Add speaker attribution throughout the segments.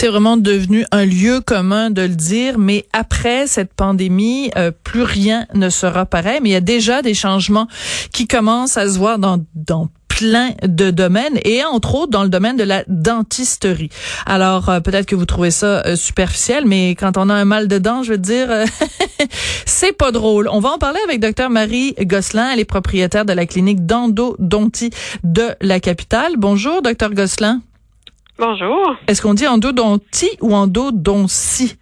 Speaker 1: C'est vraiment devenu un lieu commun de le dire, mais après cette pandémie, euh, plus rien ne sera pareil. Mais il y a déjà des changements qui commencent à se voir dans, dans plein de domaines et entre autres dans le domaine de la dentisterie. Alors euh, peut-être que vous trouvez ça euh, superficiel, mais quand on a un mal de dents, je veux dire, euh, c'est pas drôle. On va en parler avec docteur Marie Gosselin, elle est propriétaire de la clinique d'endodontie de la capitale. Bonjour, docteur Gosselin.
Speaker 2: Bonjour.
Speaker 1: Est-ce qu'on dit endodontie ou endodontie?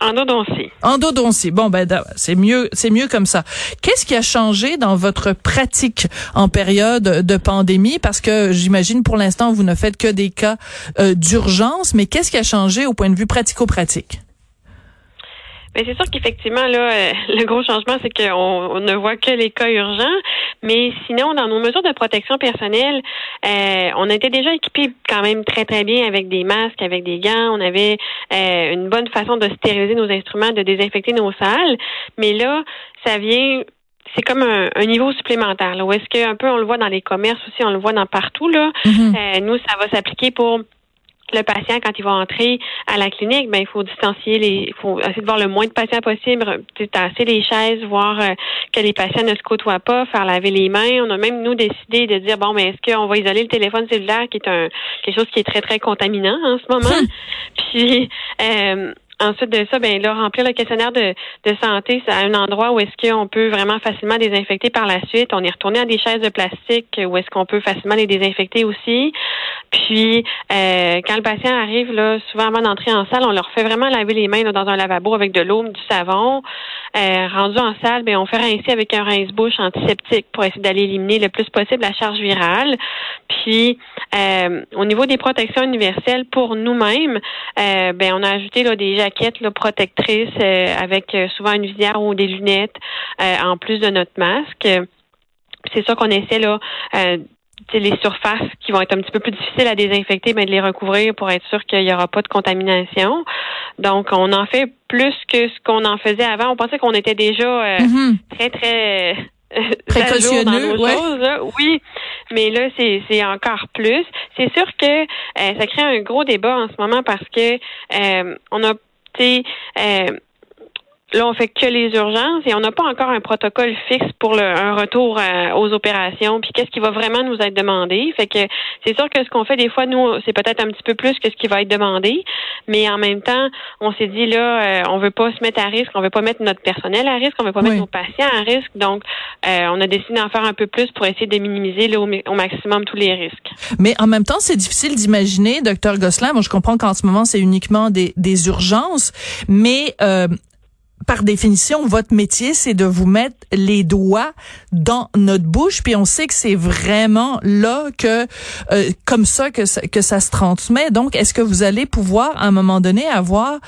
Speaker 2: Endodontie.
Speaker 1: Endodontie. Bon, ben, c'est mieux, c'est mieux comme ça. Qu'est-ce qui a changé dans votre pratique en période de pandémie? Parce que j'imagine pour l'instant, vous ne faites que des cas euh, d'urgence, mais qu'est-ce qui a changé au point de vue pratico-pratique?
Speaker 2: Mais c'est sûr qu'effectivement, là, euh, le gros changement, c'est qu'on ne voit que les cas urgents. Mais sinon, dans nos mesures de protection personnelle, euh, on était déjà équipés quand même très, très bien avec des masques, avec des gants. On avait euh, une bonne façon de stériliser nos instruments, de désinfecter nos salles. Mais là, ça vient c'est comme un, niveau supplémentaire. Là, où est-ce qu'un peu on le voit dans les commerces aussi, on le voit dans partout. Là. Mm-hmm. nous, ça va s'appliquer pour le patient, quand il va entrer à la clinique, ben il faut distancier les, il faut essayer de voir le moins de patients possible, tasser les chaises, voir euh, que les patients ne se côtoient pas, faire laver les mains. On a même nous décidé de dire bon, mais est-ce qu'on va isoler le téléphone cellulaire, qui est un quelque chose qui est très très contaminant en ce moment? Puis euh, Ensuite de ça, ben là, remplir le questionnaire de, de santé, c'est à un endroit où est-ce qu'on peut vraiment facilement désinfecter par la suite. On est retourné à des chaises de plastique où est-ce qu'on peut facilement les désinfecter aussi. Puis euh, quand le patient arrive, là, souvent avant d'entrer en salle, on leur fait vraiment laver les mains dans un lavabo avec de l'eau, du savon. Euh, rendu en salle, ben on fait rincer avec un rince-bouche antiseptique pour essayer d'aller éliminer le plus possible la charge virale. Puis euh, au niveau des protections universelles pour nous-mêmes, euh, ben on a ajouté là, des jaquettes là, protectrices euh, avec souvent une visière ou des lunettes en plus de notre masque. C'est sûr qu'on essaie là les surfaces qui vont être un petit peu plus difficiles à désinfecter, mais de les recouvrir pour être sûr qu'il n'y aura pas de contamination. Donc, on en fait plus que ce qu'on en faisait avant. On pensait qu'on était déjà euh, mm-hmm. très, très
Speaker 1: euh, précautionneux,
Speaker 2: Oui, mais là, c'est encore plus. C'est sûr que euh, ça crée un gros débat en ce moment parce que on a, tu Là, on fait que les urgences et on n'a pas encore un protocole fixe pour le, un retour aux opérations. Puis qu'est-ce qui va vraiment nous être demandé? Fait que c'est sûr que ce qu'on fait des fois, nous, c'est peut-être un petit peu plus que ce qui va être demandé, mais en même temps, on s'est dit là, euh, on veut pas se mettre à risque, on veut pas mettre notre personnel à risque, on veut pas mettre nos patients à risque. Donc, euh, on a décidé d'en faire un peu plus pour essayer de minimiser là, au, maximum tous les risques.
Speaker 1: Mais en même temps, c'est difficile d'imaginer, docteur Gosselin. Moi, je comprends qu'en ce moment, c'est uniquement des, des urgences, mais euh, par définition, votre métier, c'est de vous mettre les doigts dans notre bouche, puis on sait que c'est vraiment là que, euh, comme ça que, ça que ça se transmet. Donc, est-ce que vous allez pouvoir, à un moment donné, avoir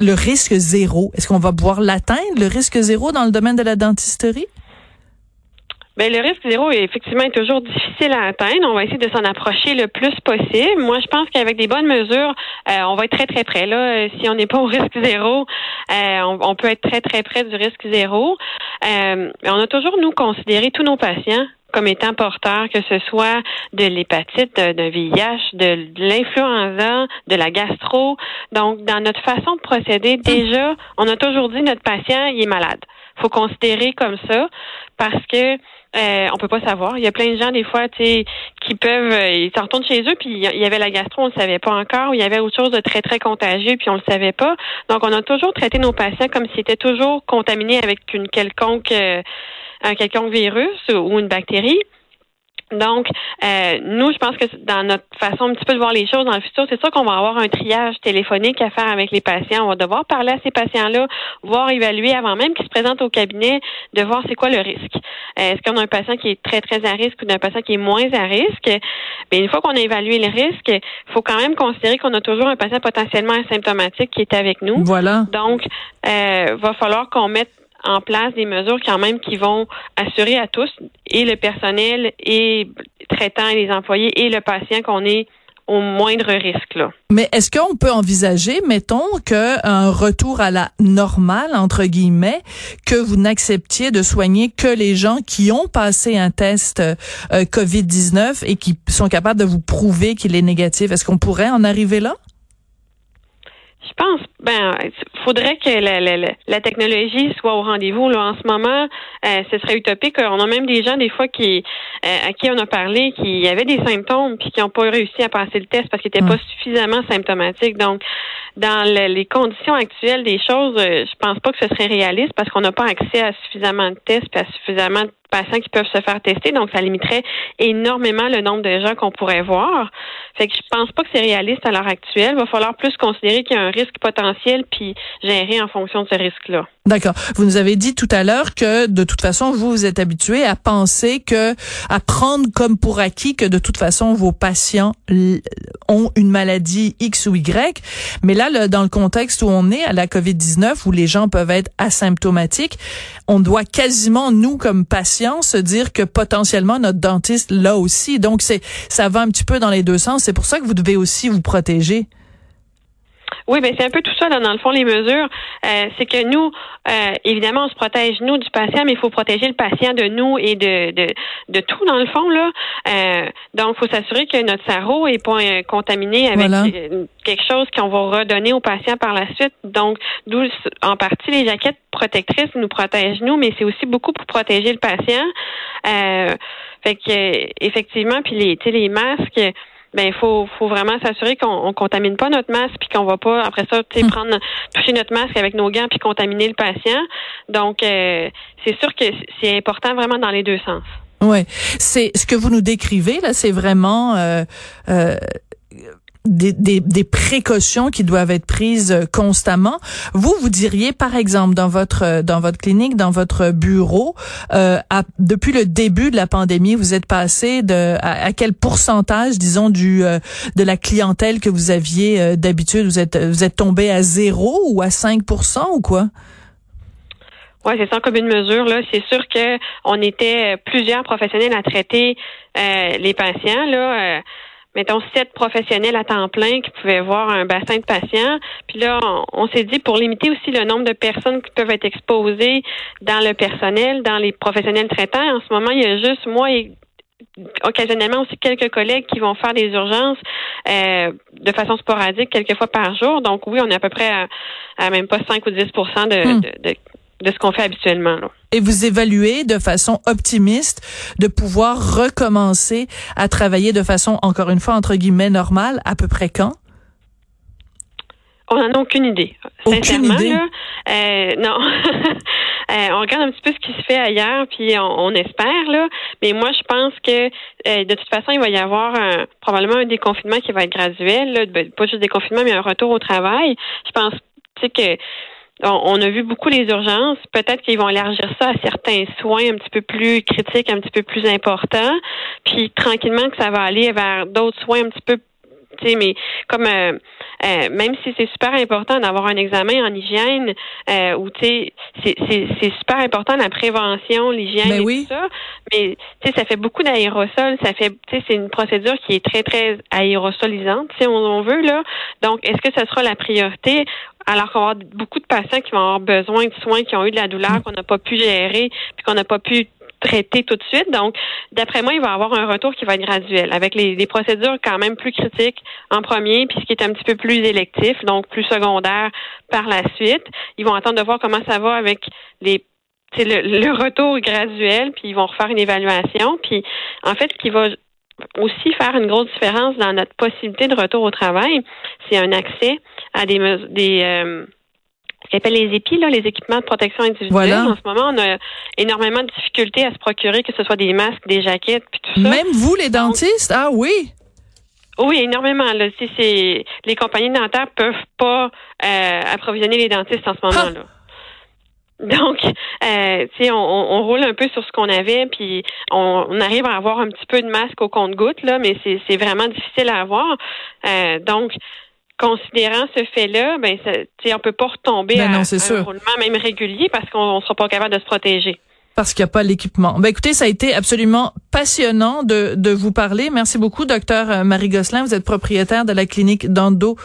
Speaker 1: le risque zéro? Est-ce qu'on va pouvoir l'atteindre, le risque zéro, dans le domaine de la dentisterie?
Speaker 2: Bien, le risque zéro est effectivement toujours difficile à atteindre. On va essayer de s'en approcher le plus possible. Moi, je pense qu'avec des bonnes mesures, euh, on va être très très près. Là, euh, si on n'est pas au risque zéro, euh, on, peut être très très près du risque zéro. on a toujours nous considéré tous nos patients comme étant porteurs, que ce soit de l'hépatite, d'un VIH, de, l'influenza, de la gastro. Donc, dans notre façon de procéder, déjà, on a toujours dit notre patient, il est malade. faut considérer comme ça parce que euh, on peut pas savoir. Il y a plein de gens des fois, tu qui peuvent, euh, ils s'en retournent chez eux, puis il y avait la gastro, on le savait pas encore, ou il y avait autre chose de très très contagieux, puis on le savait pas. Donc on a toujours traité nos patients comme s'ils étaient toujours contaminés avec une quelconque, euh, un quelconque virus ou une bactérie. Donc, euh, nous, je pense que dans notre façon un petit peu de voir les choses dans le futur, c'est sûr qu'on va avoir un triage téléphonique à faire avec les patients. On va devoir parler à ces patients-là, voir évaluer avant même qu'ils se présentent au cabinet, de voir c'est quoi le risque. Euh, est-ce qu'on a un patient qui est très, très à risque ou d'un patient qui est moins à risque? Bien, une fois qu'on a évalué le risque, il faut quand même considérer qu'on a toujours un patient potentiellement asymptomatique qui est avec nous.
Speaker 1: Voilà.
Speaker 2: Donc, euh, va falloir qu'on mette en place des mesures quand même qui vont assurer à tous, et le personnel, et traitant, et les employés, et le patient qu'on est au moindre risque. Là.
Speaker 1: Mais est-ce qu'on peut envisager, mettons, qu'un retour à la normale, entre guillemets, que vous n'acceptiez de soigner que les gens qui ont passé un test euh, COVID-19 et qui sont capables de vous prouver qu'il est négatif? Est-ce qu'on pourrait en arriver là?
Speaker 2: Je pense, ben, faudrait que la, la, la technologie soit au rendez-vous. Là, en ce moment, euh, ce serait utopique. On a même des gens des fois qui, euh, à qui on a parlé, qui avaient des symptômes puis qui n'ont pas réussi à passer le test parce qu'ils n'étaient pas suffisamment symptomatiques. Donc, dans les conditions actuelles des choses, euh, je pense pas que ce serait réaliste parce qu'on n'a pas accès à suffisamment de tests, et à suffisamment de patients qui peuvent se faire tester, donc ça limiterait énormément le nombre de gens qu'on pourrait voir. Fait que je pense pas que c'est réaliste à l'heure actuelle. Il va falloir plus considérer qu'il y a un risque potentiel puis gérer en fonction de ce risque-là.
Speaker 1: D'accord. Vous nous avez dit tout à l'heure que de toute façon vous vous êtes habitué à penser que à prendre comme pour acquis que de toute façon vos patients ont une maladie X ou Y, mais là dans le contexte où on est à la Covid-19 où les gens peuvent être asymptomatiques, on doit quasiment nous comme patients se dire que potentiellement notre dentiste l'a aussi. Donc c'est ça va un petit peu dans les deux sens. C'est pour ça que vous devez aussi vous protéger.
Speaker 2: Oui, ben c'est un peu tout ça là, dans le fond les mesures. Euh, c'est que nous, euh, évidemment, on se protège nous du patient, mais il faut protéger le patient de nous et de de, de tout dans le fond là. Euh, donc, il faut s'assurer que notre cerveau est pas euh, contaminé avec quelque chose qu'on va redonner au patient par la suite. Donc, d'où en partie les jaquettes protectrices nous protègent nous, mais c'est aussi beaucoup pour protéger le patient. fait que effectivement, puis les, les masques ben il faut, faut vraiment s'assurer qu'on ne contamine pas notre masque puis qu'on va pas après ça hum. prendre toucher notre masque avec nos gants puis contaminer le patient. Donc euh, c'est sûr que c'est important vraiment dans les deux sens.
Speaker 1: Ouais, c'est ce que vous nous décrivez là, c'est vraiment euh, euh, des, précautions qui doivent être prises euh, constamment. Vous, vous diriez, par exemple, dans votre euh, dans votre clinique, dans votre bureau, euh, depuis le début de la pandémie, vous êtes passé de à, quel pourcentage, disons, du de la clientèle que vous aviez d'habitude, vous êtes vous êtes tombé à zéro ou à 5% ou quoi?
Speaker 2: Oui, c'est ça comme une mesure. Là, c'est sûr que on était plusieurs professionnels à traiter les patients. Là mettons, sept professionnels à temps plein qui pouvaient voir un bassin de patients. Puis là, on, s'est dit pour limiter aussi le nombre de personnes qui peuvent être exposées dans le personnel, dans les professionnels traitants. En ce moment, il y a juste moi et occasionnellement aussi quelques collègues qui vont faire des urgences euh, de façon sporadique quelques fois par jour. Donc oui, on est à peu près à, même pas 5 ou 10 hmm. de, de, de ce qu'on fait habituellement. Là.
Speaker 1: Et vous évaluez de façon optimiste de pouvoir recommencer à travailler de façon, encore une fois, entre guillemets, normale, à peu près quand?
Speaker 2: On n'en a aucune idée.
Speaker 1: Aucune idée?
Speaker 2: Là, euh, non. euh, on regarde un petit peu ce qui se fait ailleurs, puis on, espère, là. Mais moi, je pense que euh, de toute façon, il va y avoir un, probablement un déconfinement qui va être graduel, là, ben, pas juste déconfinement, mais un retour au travail. Je pense que on, a vu beaucoup les urgences. Peut-être qu'ils vont élargir ça à certains soins un petit peu plus critiques, un petit peu plus importants. Puis tranquillement que ça va aller vers d'autres soins un petit peu tu sais, mais comme euh, euh, même si c'est super important d'avoir un examen en hygiène, euh, ou tu sais, c'est super important la prévention, l'hygiène
Speaker 1: ben
Speaker 2: et tout ça. Mais tu sais, ça fait beaucoup d'aérosols. Ça fait, tu sais, c'est une procédure qui est très très aérosolisante, si on, on veut là. Donc, est-ce que ce sera la priorité? Alors qu'on va avoir beaucoup de patients qui vont avoir besoin de soins, qui ont eu de la douleur, qu'on n'a pas pu gérer, puis qu'on n'a pas pu traiter tout de suite. Donc, d'après moi, il va y avoir un retour qui va être graduel, avec les, les, procédures quand même plus critiques en premier, puis ce qui est un petit peu plus électif, donc plus secondaire par la suite. Ils vont attendre de voir comment ça va avec les le, le retour graduel, puis ils vont refaire une évaluation. Puis, en fait, ce qui va aussi faire une grosse différence dans notre possibilité de retour au travail, c'est un accès à des, des euh, ce qu'on appelle les EPI, là, les équipements de protection individuelle.
Speaker 1: Voilà.
Speaker 2: En ce moment, on a énormément de difficultés à se procurer, que ce soit des masques, des jaquettes, puis tout ça.
Speaker 1: Même vous, les dentistes? Ah oui.
Speaker 2: Oui, énormément. Là. Si les compagnies dentaires peuvent pas euh, approvisionner les dentistes en ce moment-là. Donc, euh, tu sais, on, on, roule un peu sur ce qu'on avait, puis on, on, arrive à avoir un petit peu de masque au compte-goutte, là, mais c'est vraiment difficile à avoir. Euh, donc, considérant ce fait-là, ben, ça, on peut pas retomber
Speaker 1: ben non,
Speaker 2: à,
Speaker 1: à un
Speaker 2: roulement même régulier parce qu'on sera pas capable de se protéger
Speaker 1: parce qu'il n'y a pas l'équipement. Ben écoutez, ça a été absolument passionnant de, vous parler. Merci beaucoup, docteur euh, Marie Gosselin. Vous êtes propriétaire de la clinique d'endo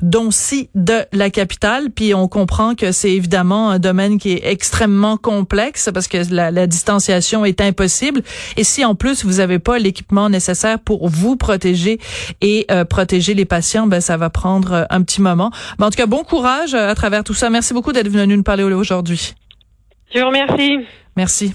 Speaker 1: Doncy de la capitale. Puis on comprend que c'est évidemment un domaine qui est extrêmement complexe parce que la, distanciation est impossible. Et si en plus vous n'avez pas l'équipement nécessaire pour vous protéger et euh, protéger les patients, ben ça va prendre euh, un petit moment. Mais en tout cas, bon courage à travers tout ça. Merci beaucoup d'être venu nous parler aujourd'hui.
Speaker 2: Je vous remercie.
Speaker 1: Merci.